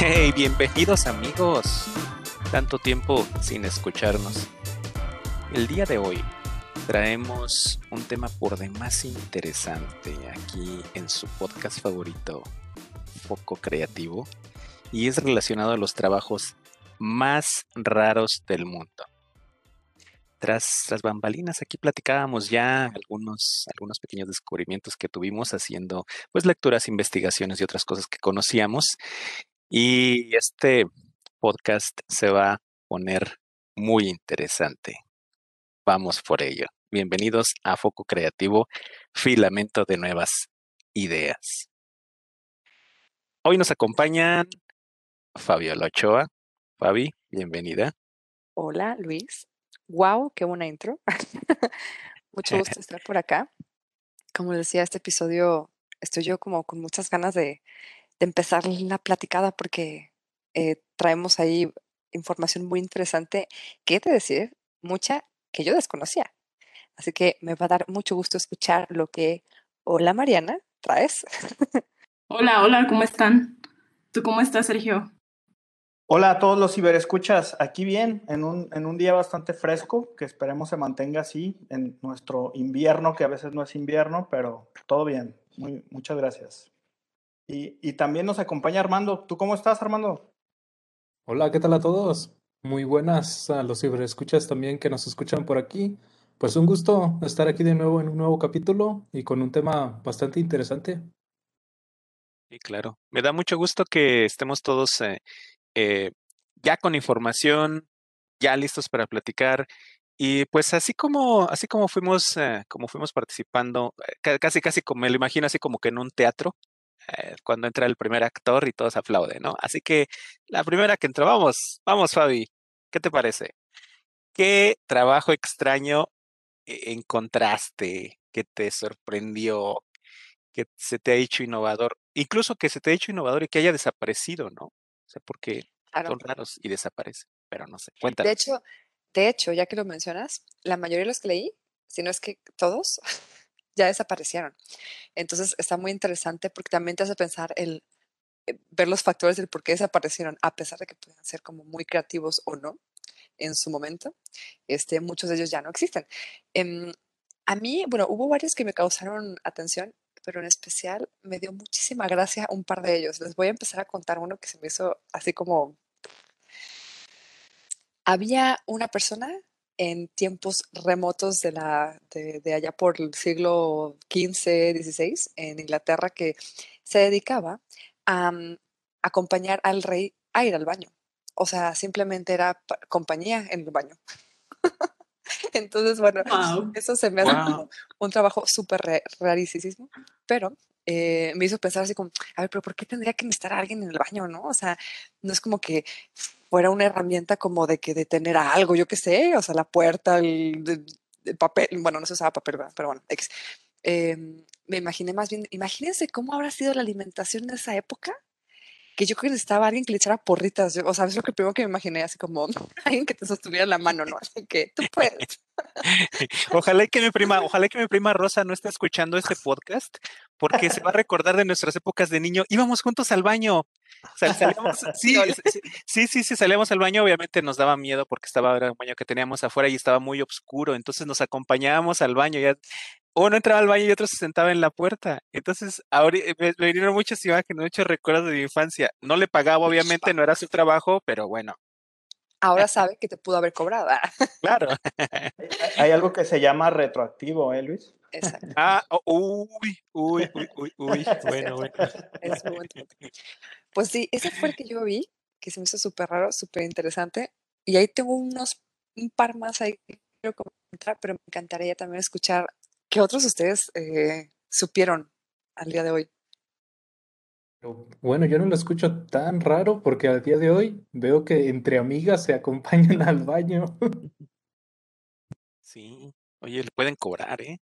Hey, bienvenidos amigos. Tanto tiempo sin escucharnos. El día de hoy traemos un tema por demás interesante aquí en su podcast favorito, Foco Creativo, y es relacionado a los trabajos más raros del mundo. Tras las bambalinas, aquí platicábamos ya algunos, algunos pequeños descubrimientos que tuvimos haciendo pues lecturas, investigaciones y otras cosas que conocíamos. Y este podcast se va a poner muy interesante. Vamos por ello. Bienvenidos a Foco Creativo, filamento de nuevas ideas. Hoy nos acompañan Fabiola Ochoa. Fabi, bienvenida. Hola, Luis. Wow, qué buena intro. Mucho gusto estar por acá. Como decía, este episodio estoy yo como con muchas ganas de, empezar la platicada porque eh, traemos ahí información muy interesante que te decir, mucha que yo desconocía. Así que me va a dar mucho gusto escuchar lo que, hola Mariana, traes. hola, hola, ¿cómo están? ¿Tú cómo estás, Sergio? Hola a todos los ciberescuchas, aquí bien, en un, en un día bastante fresco, que esperemos se mantenga así en nuestro invierno, que a veces no es invierno, pero todo bien. Muy, muchas gracias. Y, y también nos acompaña Armando. ¿Tú cómo estás, Armando? Hola, ¿qué tal a todos? Muy buenas a los ciberescuchas también que nos escuchan por aquí. Pues un gusto estar aquí de nuevo en un nuevo capítulo y con un tema bastante interesante. Sí, claro. Me da mucho gusto que estemos todos eh, eh, ya con información, ya listos para platicar. Y pues así como, así como fuimos, eh, como fuimos participando, eh, casi casi como me lo imagino así como que en un teatro, cuando entra el primer actor y todos aplauden, ¿no? Así que la primera que entró, vamos, vamos Fabi, ¿qué te parece? ¿Qué trabajo extraño encontraste que te sorprendió, que se te ha hecho innovador, incluso que se te ha hecho innovador y que haya desaparecido, ¿no? O sea, porque son raros y desaparecen, pero no sé. Cuéntame. De hecho, de hecho, ya que lo mencionas, la mayoría de los que leí, si no es que todos, ya desaparecieron. Entonces está muy interesante porque también te hace pensar el eh, ver los factores del por qué desaparecieron, a pesar de que puedan ser como muy creativos o no en su momento, este, muchos de ellos ya no existen. Em, a mí, bueno, hubo varios que me causaron atención pero en especial me dio muchísima gracia un par de ellos. Les voy a empezar a contar uno que se me hizo así como... Había una persona en tiempos remotos de, la, de, allá por el siglo XV, XVI, en Inglaterra, que se dedicaba a mm, acompañar al rey a ir al baño. O sea, simplemente era compañía en el baño. Entonces, bueno, eso se me hace un trabajo súper rarísimo, pero eh, me hizo pensar así como, a ver, pero ¿por qué tendría que necesitar a alguien en el baño, no? O sea, no es como que fuera una herramienta como de que detener a algo, yo qué sé, o sea, la puerta, el, papel, bueno, no se usaba papel, pero bueno, em, me imaginé más bien, imagínense cómo habrá sido la alimentación en esa época que yo creo que necesitaba alguien que le echara porritas. o sea, es lo que primero que me imaginé, así como alguien que te sostuviera la mano, ¿no? Así que tú puedes. ojalá que mi prima, ojalá que mi prima Rosa no esté escuchando este podcast, porque se va a recordar de nuestras épocas de niño. Íbamos juntos al baño. sí, sí, sí, sí, salíamos al baño. Obviamente nos daba miedo porque estaba era un baño que teníamos afuera y estaba muy oscuro. Entonces nos acompañábamos al baño. Ya uno entraba al baño y otro se sentaba en la puerta. Entonces, ahora me, vinieron muchas imágenes, muchos recuerdos de mi infancia. No le pagaba, obviamente, no era su trabajo, pero bueno. Ahora sabe que te pudo haber cobrado. claro. Hay algo que se llama retroactivo, ¿eh, Luis? Exacto. Ah, oh, uy, uy, uy, uy, uy. Bueno, bueno. Es muy Pues sí, ese fue el que yo vi, que se me hizo súper raro, súper interesante. Y ahí tengo unos, un par más ahí que quiero comentar, pero me encantaría también escuchar ¿Qué otros ustedes eh, supieron al día de hoy? Bueno, yo no lo escucho tan raro porque al día de hoy veo que entre amigas se acompañan al baño. Sí, oye, le pueden cobrar, ¿eh?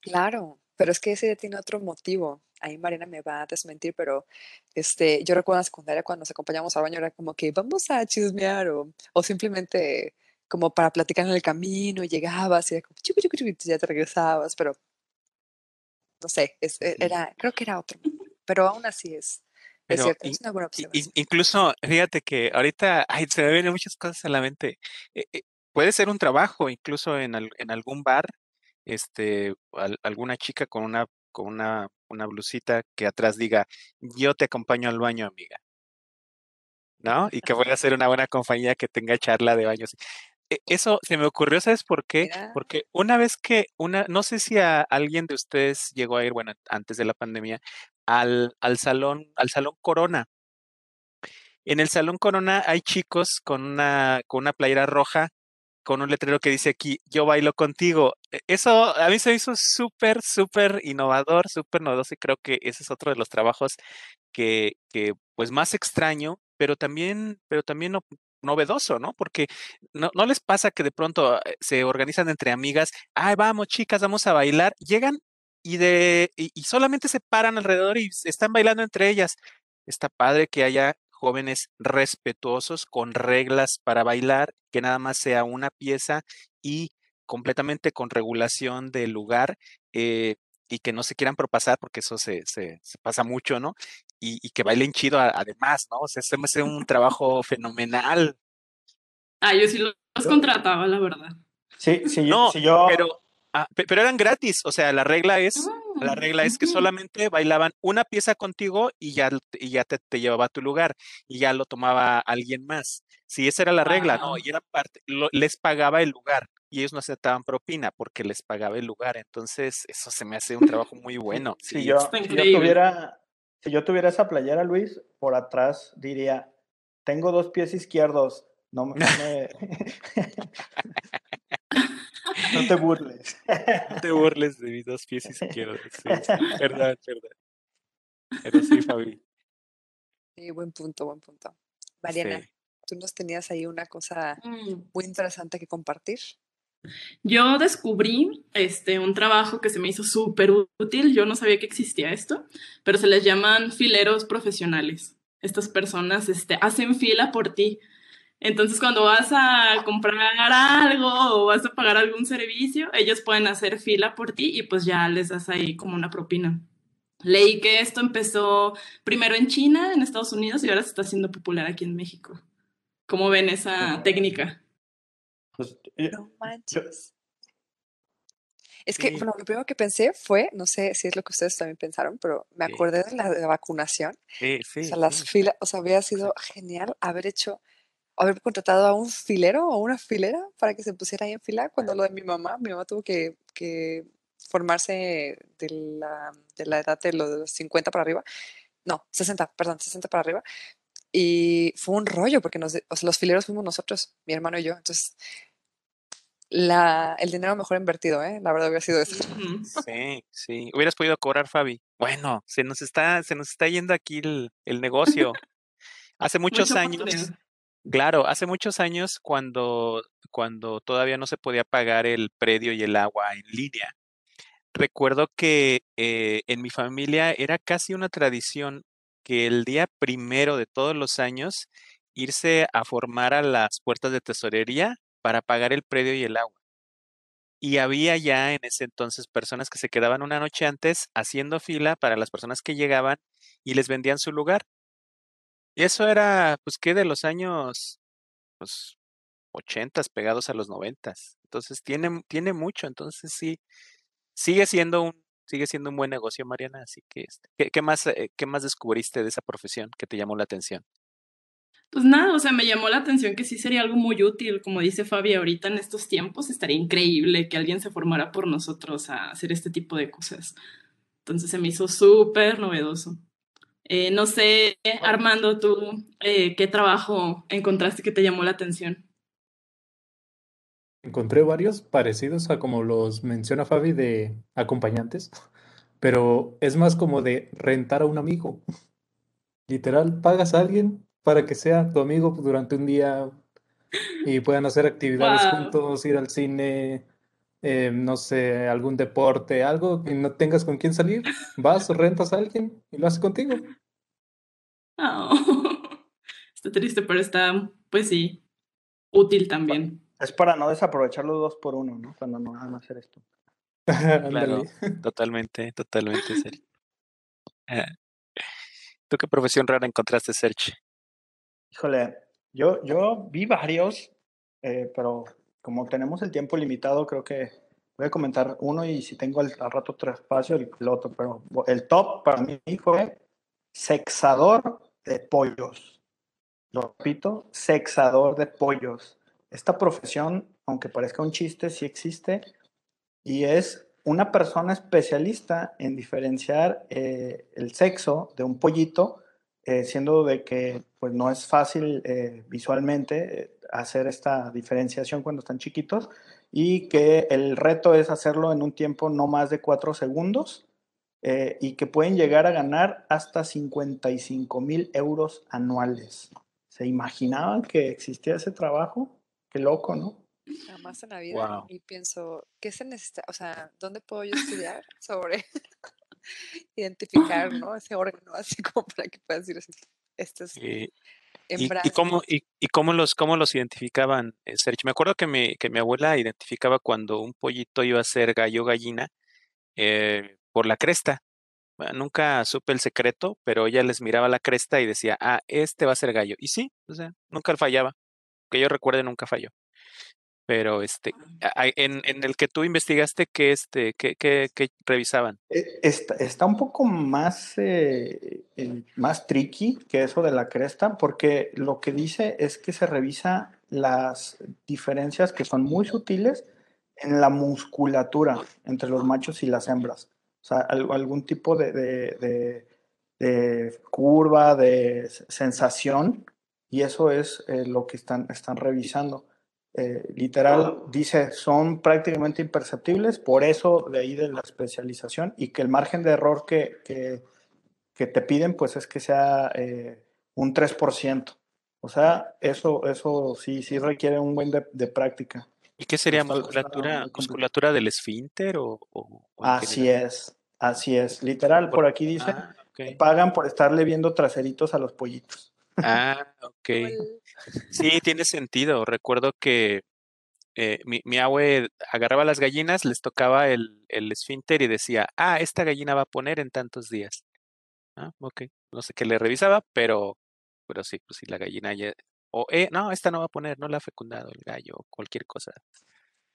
Claro, pero es que ese tiene otro motivo. Ahí Marina me va a desmentir, pero este, yo recuerdo en la secundaria cuando nos acompañamos al baño era como que vamos a chismear o, o simplemente como para platicar en el camino, y llegabas y era como, ya te regresabas, pero no sé, e, era, creo que era otro, pero aún así es, Es cierto, in- es una buena observación. in- incluso, fíjate que ahorita ay, se me vienen muchas cosas a la mente. Eh, eh, puede ser un trabajo, incluso en, al- en algún bar, este, al- alguna chica con una, con una, una blusita que atrás diga, yo te acompaño al baño, amiga, ¿no? Y que vaya a ser una buena compañía que tenga charla de baños. E- Eso se me ocurrió, ¿sabes por qué? Porque una vez que una, no sé si a alguien de ustedes llegó a ir, bueno, antes de la pandemia, al, al salón, al salón Corona. En el Salón Corona hay chicos con una, con una playera roja, con un letrero que dice aquí, yo bailo contigo. E- Eso a mí se hizo súper, súper innovador, súper novedoso y creo que ese es otro de los trabajos que, que pues más extraño, pero también, pero también novedoso, ¿no? Porque no, les pasa que de pronto eh, se organizan entre amigas, ay, vamos, chicas, vamos a bailar, llegan y de, y, solamente se paran alrededor y están bailando entre ellas. Está padre que haya jóvenes respetuosos con reglas para bailar, que nada más sea una pieza y completamente con regulación del lugar eh, y que no se quieran propasar porque eso se, se pasa mucho, ¿no? Y, y que bailen chido además, ¿no? O sea, se me hace un trabajo fenomenal. Ah, yo sí lo- los contrataba, la verdad. Sí, yo- No, yo, pero, ah, pe- pero eran gratis, o sea, la regla es, la Ah, regla es que solamente bailaban una pieza contigo y ya, y ya te, te llevaba a tu lugar y ya lo tomaba alguien más. Si esa era la regla, ¿no? Y era parte, lo- les pagaba el lugar y ellos no aceptaban propina porque les pagaba el lugar. Entonces, eso se me hace un trabajo muy bueno. si Sí, yo, si yo tuviera, si yo tuviera esa playera, Luis, por atrás diría, tengo dos pies izquierdos, no me, no te burles. no te burles de mis dos pies izquierdos. Sí, sí, perdón, perdón. Pero sí, Fabi. Sí, buen punto, buen punto. Mariana, Sí. tú nos tenías ahí una cosa Mm. muy interesante que compartir. Yo descubrí este, un trabajo que se me hizo súper útil. Yo no sabía que existía esto, pero se les llaman fileros profesionales. Estas personas este, hacen fila por ti. Entonces, cuando vas a comprar algo o vas a pagar algún servicio, ellos pueden hacer fila por ti y pues ya les das ahí como una propina. Leí que esto empezó primero en China, en Estados Unidos, y ahora se está haciendo popular aquí en México. ¿Cómo ven esa técnica? Pues, No manches. Es que, Sí. bueno, lo primero que pensé fue, no sé si es lo que ustedes también pensaron, pero me Sí. acordé de la de vacunación. Sí, O sí, sea, las sí. filas, o sea, hubiera sido genial haber hecho, haber contratado a un filero o una filera para que se pusiera ahí en fila cuando lo de mi mamá, mi mamá tuvo que, que formarse de la, de la edad de los 50 para arriba, no, 60, perdón, 60 para arriba, y fue un rollo porque nos, o sea, los fileros fuimos nosotros, mi hermano y yo, entonces la, el dinero mejor invertido, ¿eh? La verdad hubiera sido eso. Sí, sí. Hubieras podido cobrar, Fabi. Bueno, se nos está, se nos está yendo aquí el, el negocio. Hace muchos años, claro, hace muchos años cuando, cuando todavía no se podía pagar el predio y el agua en línea. Recuerdo que eh, en mi familia era casi una tradición que el día primero de todos los años irse a formar a las puertas de tesorería para pagar el predio y el agua. Y había ya en ese entonces personas que se quedaban una noche antes haciendo fila para las personas que llegaban y les vendían su lugar. Y eso era, pues, ¿qué? De los años, pues, ochentas pegados a los noventas. Entonces, tiene, tiene mucho. Entonces, sí, sigue siendo un, sigue siendo un buen negocio, Mariana. Así que, este, ¿qué, qué más, eh, qué más descubriste de esa profesión que te llamó la atención? Pues nada, o sea, me llamó la atención que sí sería algo muy útil, como dice Fabi, ahorita en estos tiempos estaría increíble que alguien se formara por nosotros a hacer este tipo de cosas. Entonces se me hizo súper novedoso. Eh, no sé, Armando, tú, eh, ¿qué trabajo encontraste que te llamó la atención? Encontré varios parecidos a como los menciona Fabi de acompañantes, pero es más como de rentar a un amigo. Literal, pagas a alguien para que sea tu amigo durante un día y puedan hacer actividades Wow. juntos, ir al cine, eh, no sé, algún deporte, algo que no tengas con quién salir, vas, rentas a alguien y lo hace contigo. Oh, Está triste, pero está, pues sí, útil también. Es para no desaprovechar los dos por uno, ¿no? Cuando no van a hacer esto. Claro, totalmente, totalmente, Sergio. Ah, ¿Tú qué profesión rara encontraste, Serge? Híjole, yo, yo vi varios, eh, pero como tenemos el tiempo limitado, creo que voy a comentar uno y si tengo al, al rato otro espacio, el, el otro. Pero el top para mí fue sexador de pollos. Lo repito, sexador de pollos. Esta profesión, aunque parezca un chiste, sí existe y es una persona especialista en diferenciar eh, el sexo de un pollito, eh, siendo de que pues, no es fácil eh, visualmente eh, hacer esta diferenciación cuando están chiquitos y que el reto es hacerlo en un tiempo no más de cuatro segundos eh, y que pueden llegar a ganar hasta 55 mil euros anuales. ¿Se imaginaban que existía ese trabajo? Qué loco, ¿no? Jamás en la vida. Wow. Y pienso, ¿qué se necesita? O sea, ¿dónde puedo yo estudiar sobre identificar, ¿no? Ese órgano, así como para que puedas decir. Este es Y, en y- y cómo, y, y cómo los, cómo los identificaban, eh, Serge? Me acuerdo que mi, que mi abuela identificaba cuando un pollito iba a ser gallo o gallina eh, por la cresta. Bueno, nunca supe el secreto, pero ella les miraba la cresta y decía, ah, este va a ser gallo. Y sí, o sea, nunca fallaba. Que yo recuerde, nunca falló. Pero este, a- a- en, en el que tú investigaste, ¿qué, este, qué, qué, qué revisaban? Eh, Está, está un poco más, eh, más tricky que eso de la cresta, porque lo que dice es que se revisa las diferencias que son muy sutiles en la musculatura entre los machos y las hembras. O sea, al- algún tipo de, de- de- de curva, de sensación, y eso es eh, lo que están, están revisando. Eh, literal, dice, son prácticamente imperceptibles, por eso de ahí de la especialización y que el margen de error que, que, que te piden, pues es que sea eh, un 3%. O sea, eso, eso sí, sí requiere un buen de, de práctica. ¿Y qué sería musculatura, musculatura del esfínter o, o- o en Así es, así es. Literal, por aquí dice, Ah, pagan por estarle viendo traseritos a los pollitos. Ah, ok. Sí, tiene sentido. Recuerdo que eh, mi, mi abue agarraba las gallinas, les tocaba el, el esfínter y decía, ah, esta gallina va a poner en tantos días. Ah, ok. No sé qué le revisaba, pero, pero sí, pues sí, la gallina ya. O, eh, no, esta no va a poner, no la ha fecundado el gallo, o cualquier cosa.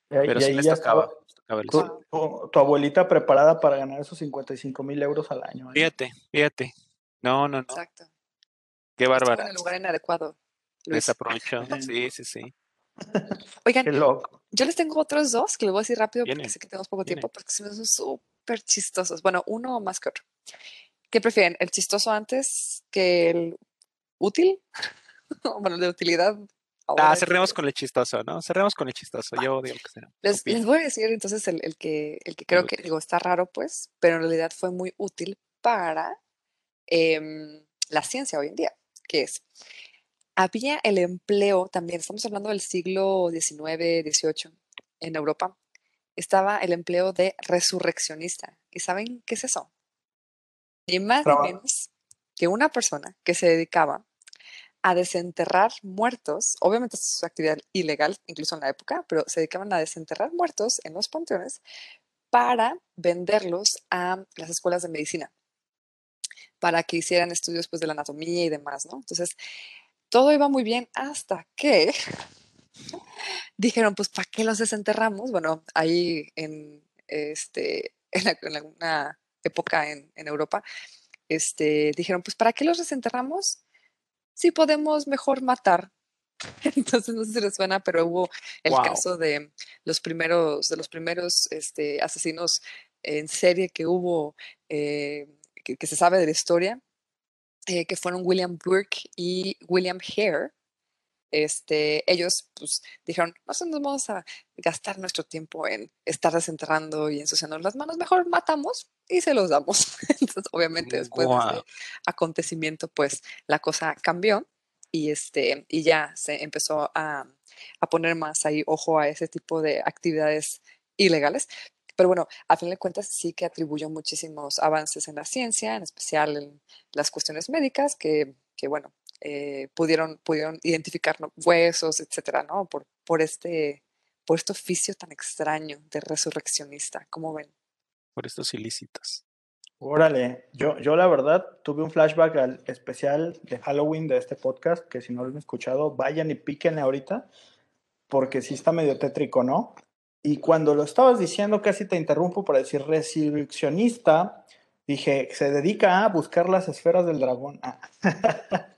Ahí- Pero y sí ahí les ya tocaba, estaba les tocaba el tu, tu- tu abuelita preparada para ganar esos 55 mil euros al año. ¿eh? Fíjate, fíjate. No, no, no. Exacto. Qué Estuvo bárbara. en el lugar inadecuado. Desaprovechó. Sí, sí, sí. Oigan, Qué loco. yo les tengo otros dos que les voy a decir rápido Viene, porque sé que tenemos poco viene. tiempo, porque son súper chistosos. Bueno, uno más que otro. ¿Qué prefieren? ¿El chistoso antes que el útil? bueno, el de utilidad. Ah, cerremos con el chistoso, ¿no? Cerremos con el chistoso. Yo digo que será. Les, les voy a decir entonces el, el que, el que creo que útil. digo está raro, pues, pero en realidad fue muy útil para em, la ciencia hoy en día, que es, había el empleo también, estamos hablando del siglo XIX, XVIII, en Europa, estaba el empleo de resurreccionista. ¿Y saben qué es eso? Ni más ni menos que una persona que se dedicaba a desenterrar muertos, obviamente es una actividad ilegal, incluso en la época, pero se dedicaban a desenterrar muertos en los panteones para venderlos a las escuelas de medicina, para que hicieran estudios pues, de la anatomía y demás, ¿no? Entonces, todo iba muy bien hasta que dijeron, pues, ¿para qué los desenterramos? Bueno, ahí en, este, en, la- en época en, en Europa, este, dijeron, pues, ¿para qué los desenterramos? Si podemos mejor matar. Entonces, no sé si les suena, pero hubo el Wow. caso de los primeros, de los primeros este, asesinos en serie que hubo, eh, que, que se sabe de la historia, eh, que fueron William Burke y William Hare. Este, ellos pues dijeron, no sé, nos vamos a gastar nuestro tiempo en estar desenterrando y ensuciando las manos, mejor matamos y se los damos. Entonces, obviamente, después de este acontecimiento, pues la cosa cambió y, este, y ya se empezó a, a poner más ahí ojo a ese tipo de actividades ilegales. Pero bueno, a fin de cuentas sí que atribuyó muchísimos avances en la ciencia, en especial en las cuestiones médicas, que, que bueno, eh, pudieron, pudieron identificar ¿no? huesos, etcétera, ¿no? Por, por, este, por este oficio tan extraño de resurreccionista. ¿Cómo ven? Por estos ilícitos. Órale, yo, yo la verdad tuve un flashback al especial de Halloween de este podcast, que si no lo han escuchado, vayan y píquenle ahorita, porque sí está medio tétrico, ¿no? Y cuando lo estabas diciendo, casi te interrumpo para decir resurreccionista, dije, se dedica a buscar las esferas del dragón. Ah.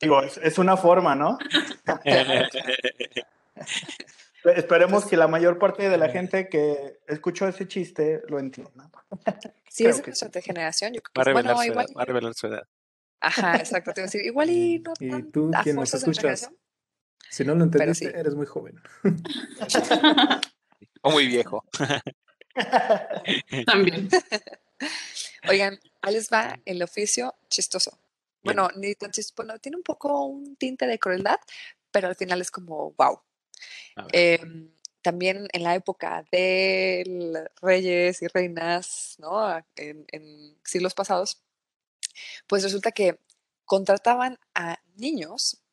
Digo, es, es, una forma, ¿no? Esperemos que la mayor parte de la gente que escuchó ese chiste lo entienda. Sí, es de nuestra generación. Yo creo que va, a bueno, igual... va a revelar su edad. Ajá, exacto. Te iba a decir, igual y no Y tú, quien nos escuchas, si no lo entendiste, sí. eres muy joven. o muy viejo. También. Oigan, ahí les va el oficio chistoso. Bueno, ni tan chistoso, bueno, tiene un poco un tinte de crueldad, pero al final es como, wow. Eh, también en la época de reyes y reinas, ¿no? En, en, siglos pasados, pues resulta que contrataban a niños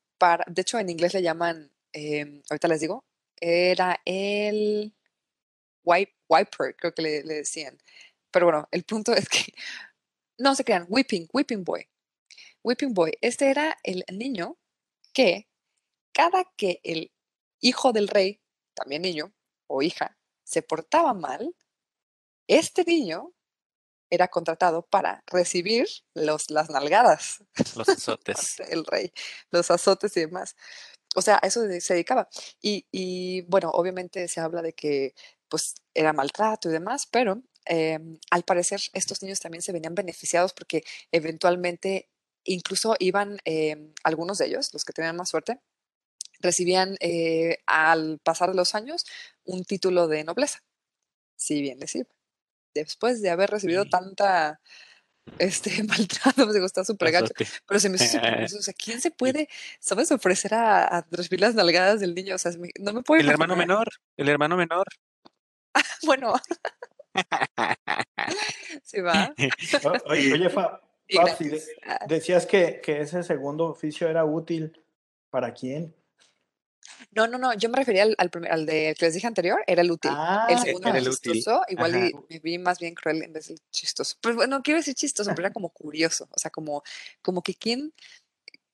de hecho en inglés le llaman, eh, ahorita les digo, era el wipe, wiper, creo que le, decían. Pero bueno, el punto es que no se crean, whipping, whipping boy. Whipping boy, este era el niño que cada que el hijo del rey, también niño o hija, se portaba mal, este niño era contratado para recibir los, las nalgadas. Los azotes. el rey, los azotes y demás. O sea, a eso se dedicaba. Y, y, bueno, obviamente se habla de que pues era maltrato y demás, pero eh, al parecer estos niños también se venían beneficiados porque eventualmente incluso iban eh, algunos de ellos, los que tenían más suerte, recibían eh, al pasar de los años un título de nobleza, si bien les iba. Después de haber recibido tanta este maltrato, me gusta súper gacho, pero se me hizo o sea, ¿quién se puede, sabes, ofrecer a, a recibir las nalgadas del niño? O sea, no me puede El hermano menor, el hermano menor. bueno. sí va. Oye, oye Fa, si decías que, que ese segundo oficio era útil, ¿para quién? No, no, no, yo me refería al, al, primer, al de que les dije anterior, era el útil. Ah, el segundo era el útil. chistoso, igual Ajá. y me vi más bien cruel en vez del chistoso. Pero bueno, quiero decir chistoso, pero era como curioso, o sea, como, como que quién,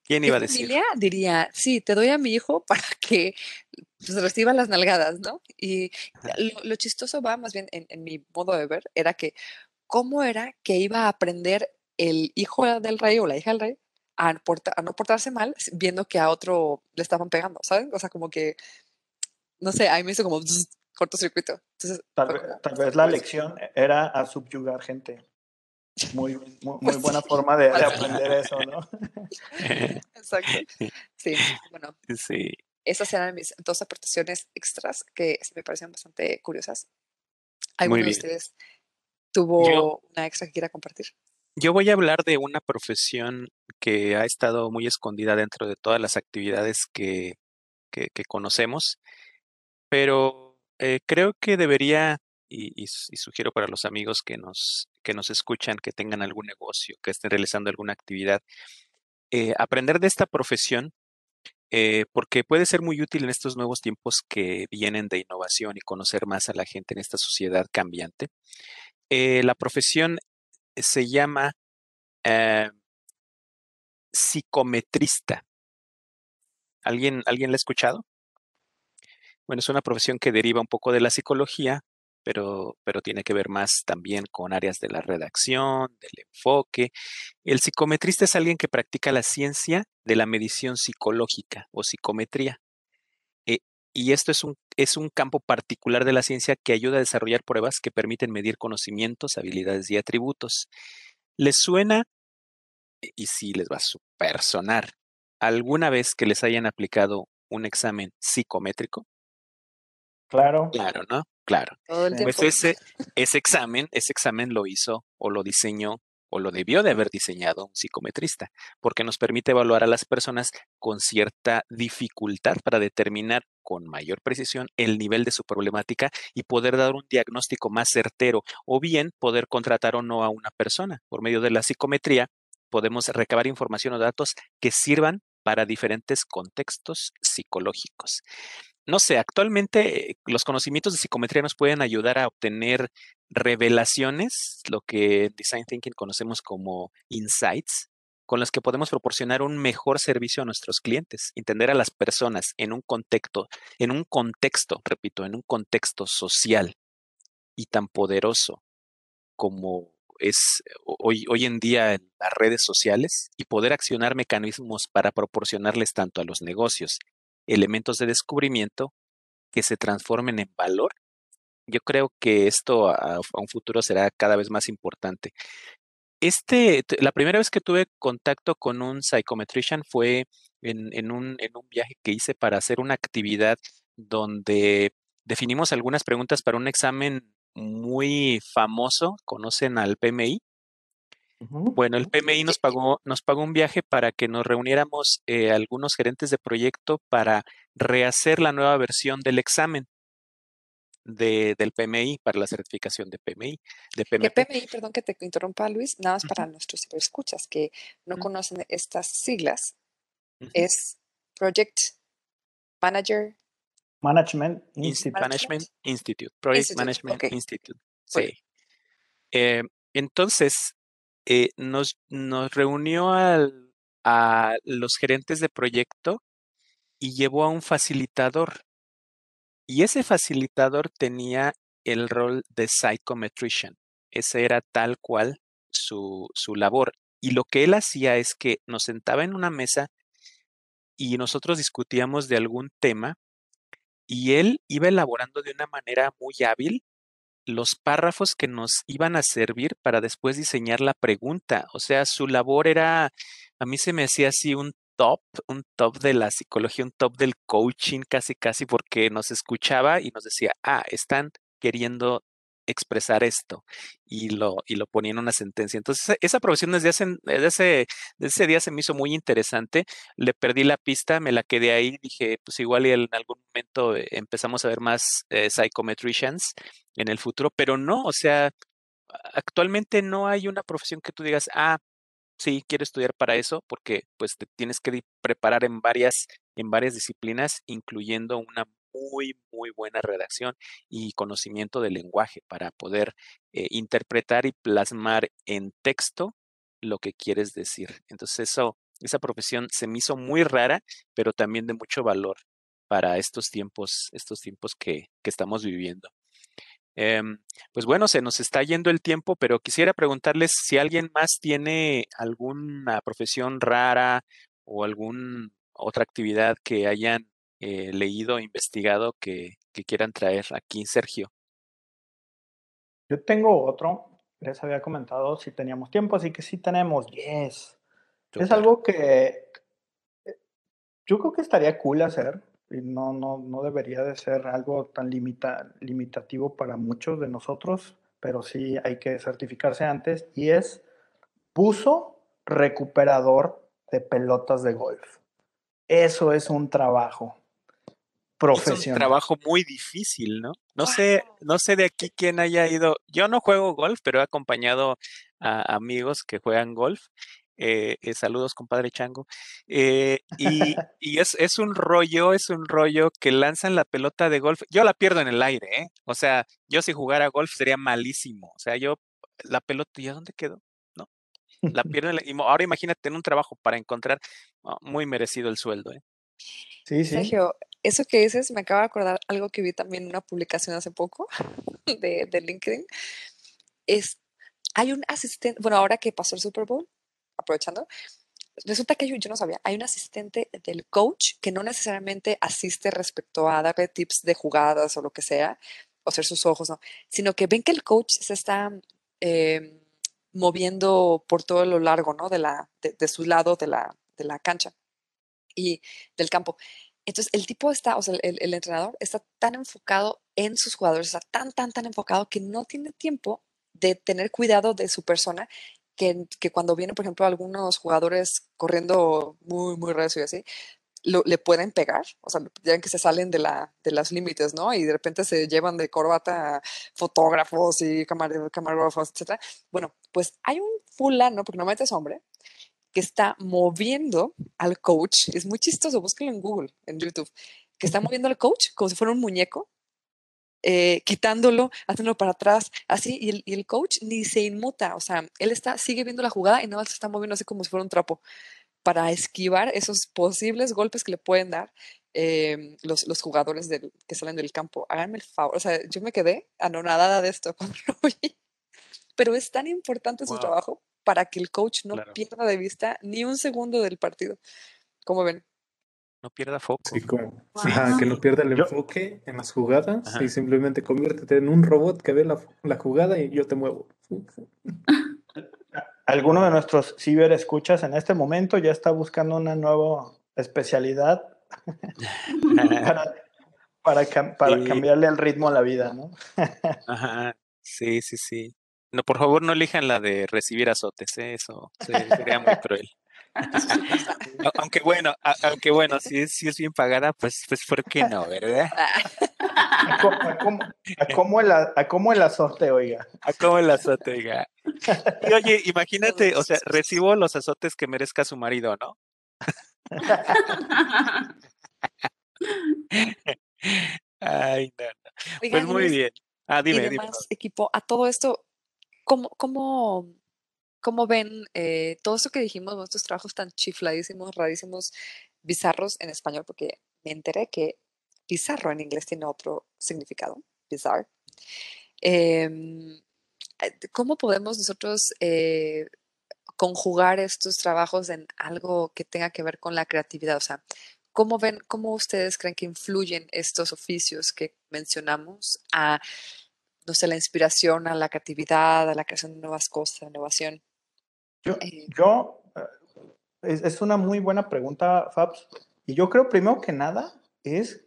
¿Quién ¿qué iba a decir? familia diría, sí, te doy a mi hijo para que pues, reciba las nalgadas, ¿no? Y lo, lo chistoso va más bien en, en mi modo de ver, era que cómo era que iba a aprender el hijo del rey o la hija del rey a, porta, a no portarse mal viendo que a otro le estaban pegando, ¿saben? O sea, como que, no sé, ahí me hizo como zzz, cortocircuito. Entonces, Tal, vez, como, tal vez la lección era a subyugar gente. Muy, muy, muy Pues buena sí, forma de, de aprender eso, ¿no? Exacto. Sí, bueno, sí. esas eran mis dos aportaciones extras que me parecieron bastante curiosas. Muy ¿Alguno de ustedes Yo, tuvo una extra que quiera compartir? Yo voy a hablar de una profesión que ha estado muy escondida dentro de todas las actividades que, conocemos, pero eh, creo que debería, y, sugiero para los amigos que nos, que nos escuchan, que tengan algún negocio, que estén realizando alguna actividad, eh, aprender de esta profesión, eh, porque puede ser muy útil en estos nuevos tiempos que vienen de innovación y conocer más a la gente en esta sociedad cambiante. La profesión se llama eh, psicometrista. ¿Alguien, ¿Alguien la ha escuchado? Bueno, es una profesión que deriva un poco de la psicología, pero, pero tiene que ver más también con áreas de la redacción, del enfoque. El psicometrista es alguien que practica la ciencia de la medición psicológica o psicometría. Y esto es un, es un campo particular de la ciencia que ayuda a desarrollar pruebas que permiten medir conocimientos, habilidades y atributos. ¿Les suena? Y sí, les va a super sonar. ¿Alguna vez que les hayan aplicado un examen psicométrico? Claro. Claro, ¿no? Claro. Todo el Sí. Pues ese examen, ese examen lo hizo o lo diseñó o lo debió de haber diseñado un psicometrista, porque nos permite evaluar a las personas con cierta dificultad para determinar con mayor precisión el nivel de su problemática y poder dar un diagnóstico más certero o bien poder contratar o no a una persona. Por medio de la psicometría podemos recabar información o datos que sirvan para diferentes contextos psicológicos. No sé, actualmente eh, los conocimientos de psicometría nos pueden ayudar a obtener revelaciones, lo que en Design Thinking conocemos como insights, con los que podemos proporcionar un mejor servicio a nuestros clientes, entender a las personas en un contexto, en un contexto, repito, en un contexto social y tan poderoso como es hoy, hoy en día en las redes sociales y poder accionar mecanismos para proporcionarles tanto a los negocios elementos de descubrimiento que se transformen en valor. Yo creo que esto a, un futuro será cada vez más importante. Este, la primera vez que tuve contacto con un psychometrician fue en, en, un, en un viaje que hice para hacer una actividad donde definimos algunas preguntas para un examen muy famoso. ¿Conocen al PMI? Bueno, el PMI nos pagó, nos pagó un viaje para que nos reuniéramos eh, algunos gerentes de proyecto para rehacer la nueva versión del examen de, del PMI para la certificación de PMI. De PMI, PMI, perdón que te interrumpa, Luis, nada más para nuestros escuchas que no conocen estas siglas, es Project Manager. Management Institute. Management Institute. Project Management Institute. Sí. Eh, entonces, eh, nos, nos reunió a los gerentes de proyecto y llevó a un facilitador. Y ese facilitador tenía el rol de psychometrician. Ese era tal cual su, su labor. Y lo que él hacía es que nos sentaba en una mesa y nosotros discutíamos de algún tema y él iba elaborando de una manera muy hábil los párrafos que nos iban a servir para después diseñar la pregunta. O sea, su labor era, a mí se me hacía así un top, un top de la psicología, un top del coaching, casi, casi, porque nos escuchaba y nos decía, ah, están queriendo expresar esto y lo, y lo ponía en una sentencia. Entonces, e, esa profesión desde, hace, ese, desde ese día se me hizo muy interesante. Le perdí la pista, me la quedé ahí. Dije, pues igual y en algún momento eh, empezamos a ver más eh, psychometricians en el futuro, pero no, o sea, actualmente no hay una profesión que tú digas, ah, sí, quiero estudiar para eso, porque pues te tienes que preparar en varias, en varias disciplinas, incluyendo una muy, muy buena redacción y conocimiento del lenguaje para poder eh, interpretar y plasmar en texto lo que quieres decir. Entonces eso, esa profesión se me hizo muy rara, pero también de mucho valor para estos tiempos, estos tiempos que, que estamos viviendo. Em, pues bueno, se nos está yendo el tiempo, pero quisiera preguntarles si alguien más tiene alguna profesión rara o alguna otra actividad que hayan eh, leído, investigado que, quieran traer aquí, Sergio. Yo tengo otro, les había comentado si teníamos tiempo, así que sí tenemos, yes. Es algo que eh, yo creo que estaría cool hacer no, no, no debería de ser algo tan limita, limitativo para muchos de nosotros, pero sí hay que certificarse antes y es puso recuperador de pelotas de golf. Eso es un trabajo profesional. Es un trabajo muy difícil, ¿no? No sé, no sé de aquí quién haya ido. Yo no juego golf, pero he acompañado a amigos que juegan golf. Eh, eh, saludos, compadre Chango. Eh, y, y es, es, un rollo, es un rollo que lanzan la pelota de golf. Yo la pierdo en el aire, ¿eh? O sea, yo si jugara golf sería malísimo. O sea, yo la pelota, ¿y a dónde quedó? ¿No? La pierdo en el, Ahora imagínate en un trabajo para encontrar ah, muy merecido el sueldo, ¿eh? Sí, sí. Sergio, eso que dices me acaba de acordar algo que vi también en una publicación hace poco de, de LinkedIn. Es, hay un asistente, bueno, ahora que pasó el Super Bowl, aprovechando, resulta que yo, no sabía, hay un asistente del coach que no necesariamente asiste respecto a darle tips de jugadas o lo que sea, o hacer sus ojos, no, sino que ven que el coach se está em, moviendo por todo lo largo, ¿no? De, la, de, su lado de la, de la cancha y del campo. Entonces, el tipo está, o sea, el, el, entrenador está tan enfocado en sus jugadores, está tan, tan, tan enfocado que no tiene tiempo de tener cuidado de su persona que, cuando vienen, por ejemplo, algunos jugadores corriendo muy, muy recio y así, le pueden pegar, o sea, ya que se salen de, la, de las límites, ¿no? Y de repente se llevan de corbata fotógrafos y camarógrafos, etc. Bueno, pues hay un fulano, porque normalmente es hombre, que está moviendo al coach, es muy chistoso, búsquenlo en Google, en YouTube, que está moviendo al coach como si fuera un muñeco eh, quitándolo, haciéndolo para atrás, así, y el, y el, coach ni se inmuta, o sea, él está, sigue viendo la jugada y nada más se está moviendo así como si fuera un trapo para esquivar esos posibles golpes que le pueden dar eh, los, los, jugadores del, que salen del campo. Háganme el favor, o sea, yo me quedé anonadada de esto cuando lo vi, pero es tan importante su trabajo para que el coach no pierda de vista ni un segundo del partido. ¿Cómo ven? No pierda foco. Sí, como, que no pierda el enfoque en las jugadas y simplemente conviértete en un robot que ve la, la jugada y yo te muevo. Alguno de nuestros ciberescuchas en este momento ya está buscando una nueva especialidad para, para, para cambiarle el ritmo a la vida, ¿no? Ajá, sí, sí, sí. No, por favor, no elijan la de recibir azotes, ¿eh? eso sería muy cruel. aunque bueno, aunque bueno, si es, si es bien pagada, pues, pues ¿por qué no, verdad? ¿A cómo, el, a cómo el azote, oiga? A cómo el azote, oiga. Y oye, imagínate, o sea, recibo los azotes que merezca su marido, ¿no? Ay, no, no. pues muy bien. Ah, dime, dime. equipo, a todo esto, ¿cómo, cómo, cómo ven eh, todo esto que dijimos, nuestros trabajos tan chifladísimos, rarísimos, bizarros en español? Porque me enteré que bizarro en inglés tiene otro significado, bizarre. Em, eh, ¿Cómo podemos nosotros eh, conjugar estos trabajos en algo que tenga que ver con la creatividad? O sea, ¿cómo ven, cómo ustedes creen que influyen estos oficios que mencionamos a no sé, la inspiración, a la creatividad, a la creación de nuevas cosas, a la innovación? Yo, eh, eh, es, una muy buena pregunta, Fabs. Y yo creo primero que nada es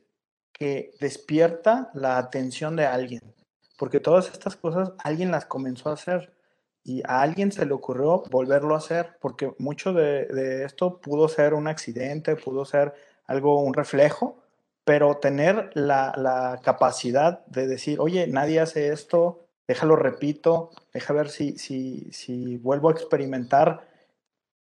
que despierta la atención de alguien, porque todas estas cosas alguien las comenzó a hacer y a alguien se le ocurrió volverlo a hacer, porque mucho de, de esto pudo ser un accidente, pudo ser algo, un reflejo, pero tener la, capacidad de decir, oye, nadie hace esto, déjalo repito, deja ver si, si, si vuelvo a experimentar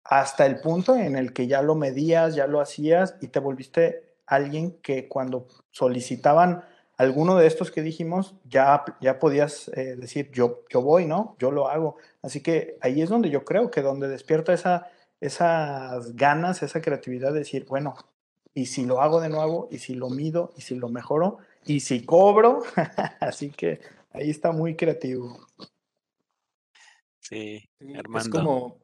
hasta el punto en el que ya lo medías, ya lo hacías y te volviste alguien que cuando solicitaban alguno de estos que dijimos, ya, ya podías eh, decir, yo, yo voy, ¿no? Yo lo hago. Así que ahí es donde yo creo que donde despierta esa, esas ganas, esa creatividad de decir, bueno, y si lo hago de nuevo, y si lo mido, y si lo mejoro, y si cobro. Así que ahí está muy creativo. Sí, Es como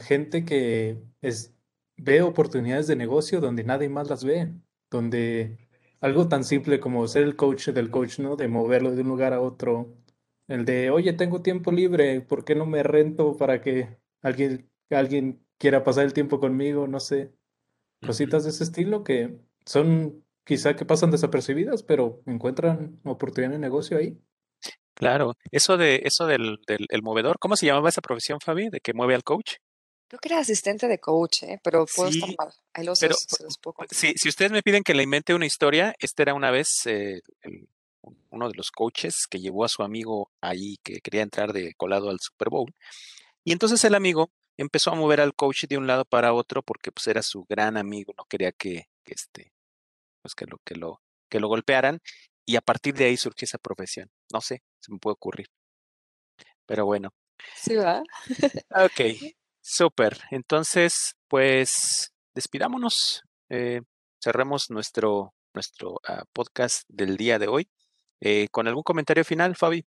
gente que es, ve oportunidades de negocio donde nadie más las ve, donde algo tan simple como ser el coach del coach, ¿no? De moverlo de un lugar a otro. El de, oye, tengo tiempo libre, ¿por qué no me rento para que alguien, alguien quiera pasar el tiempo conmigo? No sé cositas de ese estilo que son quizá que pasan desapercibidas, pero encuentran oportunidad de negocio ahí. Claro, eso de eso del, del el movedor, ¿cómo se llamaba esa profesión, Fabi, de que mueve al coach? Creo que era asistente de coach, ¿eh? pero puedo estar mal. Ahí los, pero, si, si ustedes me piden que le invente una historia, este era una vez eh, uno de los coaches que llevó a su amigo ahí que quería entrar de colado al Super Bowl. Y entonces el amigo empezó a mover al coach de un lado para otro porque pues era su gran amigo, no quería que, este, pues que lo, que lo, que lo golpearan y a partir de ahí surgió esa profesión. No sé, se me puede ocurrir. Pero bueno. Sí, va. ok, súper. Entonces, pues despidámonos. Eh, cerremos nuestro, nuestro ah, podcast del día de hoy. Eh, ¿Con algún comentario final, Fabi?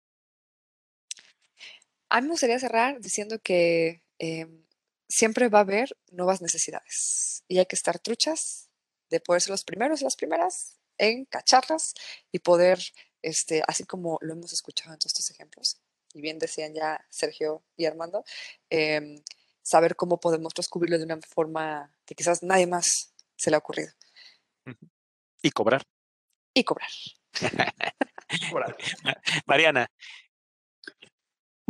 A mí me gustaría cerrar diciendo que Em, siempre va a haber nuevas necesidades y hay que estar truchas de poder ser los primeros y las primeras en cacharlas y poder, este, así como lo hemos escuchado en todos estos ejemplos, y bien decían ya Sergio y Armando, em, saber cómo podemos descubrirlo de una forma que quizás nadie más se le ha ocurrido. Y cobrar. Y cobrar. Mariana,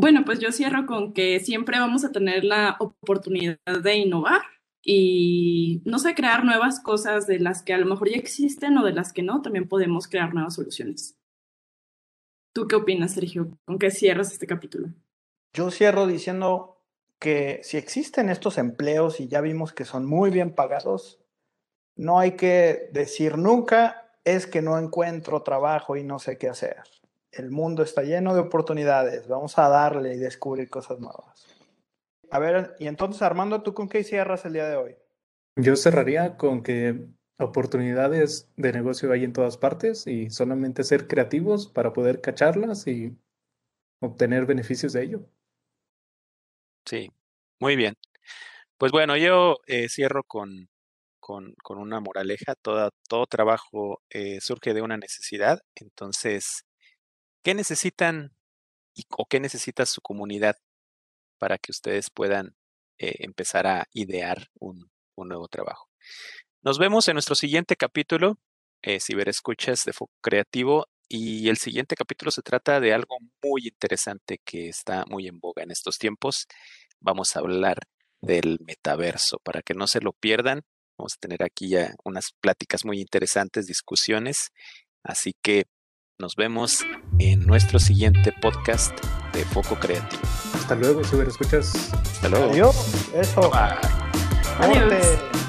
bueno, pues yo cierro con que siempre vamos a tener la oportunidad de innovar y, no sé, crear nuevas cosas de las que a lo mejor ya existen o de las que no, también podemos crear nuevas soluciones. ¿Tú qué opinas, Sergio? ¿Con qué cierras este capítulo? Yo cierro diciendo que si existen estos empleos y ya vimos que son muy bien pagados, no hay que decir nunca, es que no encuentro trabajo y no sé qué hacer. El mundo está lleno de oportunidades. Vamos a darle y descubrir cosas nuevas. A ver, y entonces Armando, ¿tú con qué cierras el día de hoy? Yo cerraría con que oportunidades de negocio hay en todas partes y solamente ser creativos para poder cacharlas y obtener beneficios de ello. Sí, muy bien. Pues bueno, yo eh, cierro con, con, con, una moraleja. Todo, todo trabajo eh, surge de una necesidad. Entonces, ¿qué necesitan y, o qué necesita su comunidad para que ustedes puedan eh, empezar a idear un, un nuevo trabajo? Nos vemos en nuestro siguiente capítulo, eh, Ciberescuchas de Foco Creativo, y el siguiente capítulo se trata de algo muy interesante que está muy en boga en estos tiempos. Vamos a hablar del metaverso. Para que no se lo pierdan, vamos a tener aquí ya unas pláticas muy interesantes, discusiones. Así que nos vemos en nuestro siguiente podcast de Foco Creativo. Hasta luego, Ciberescuchas. Hasta luego. Adiós. Eso. Bye. Adiós.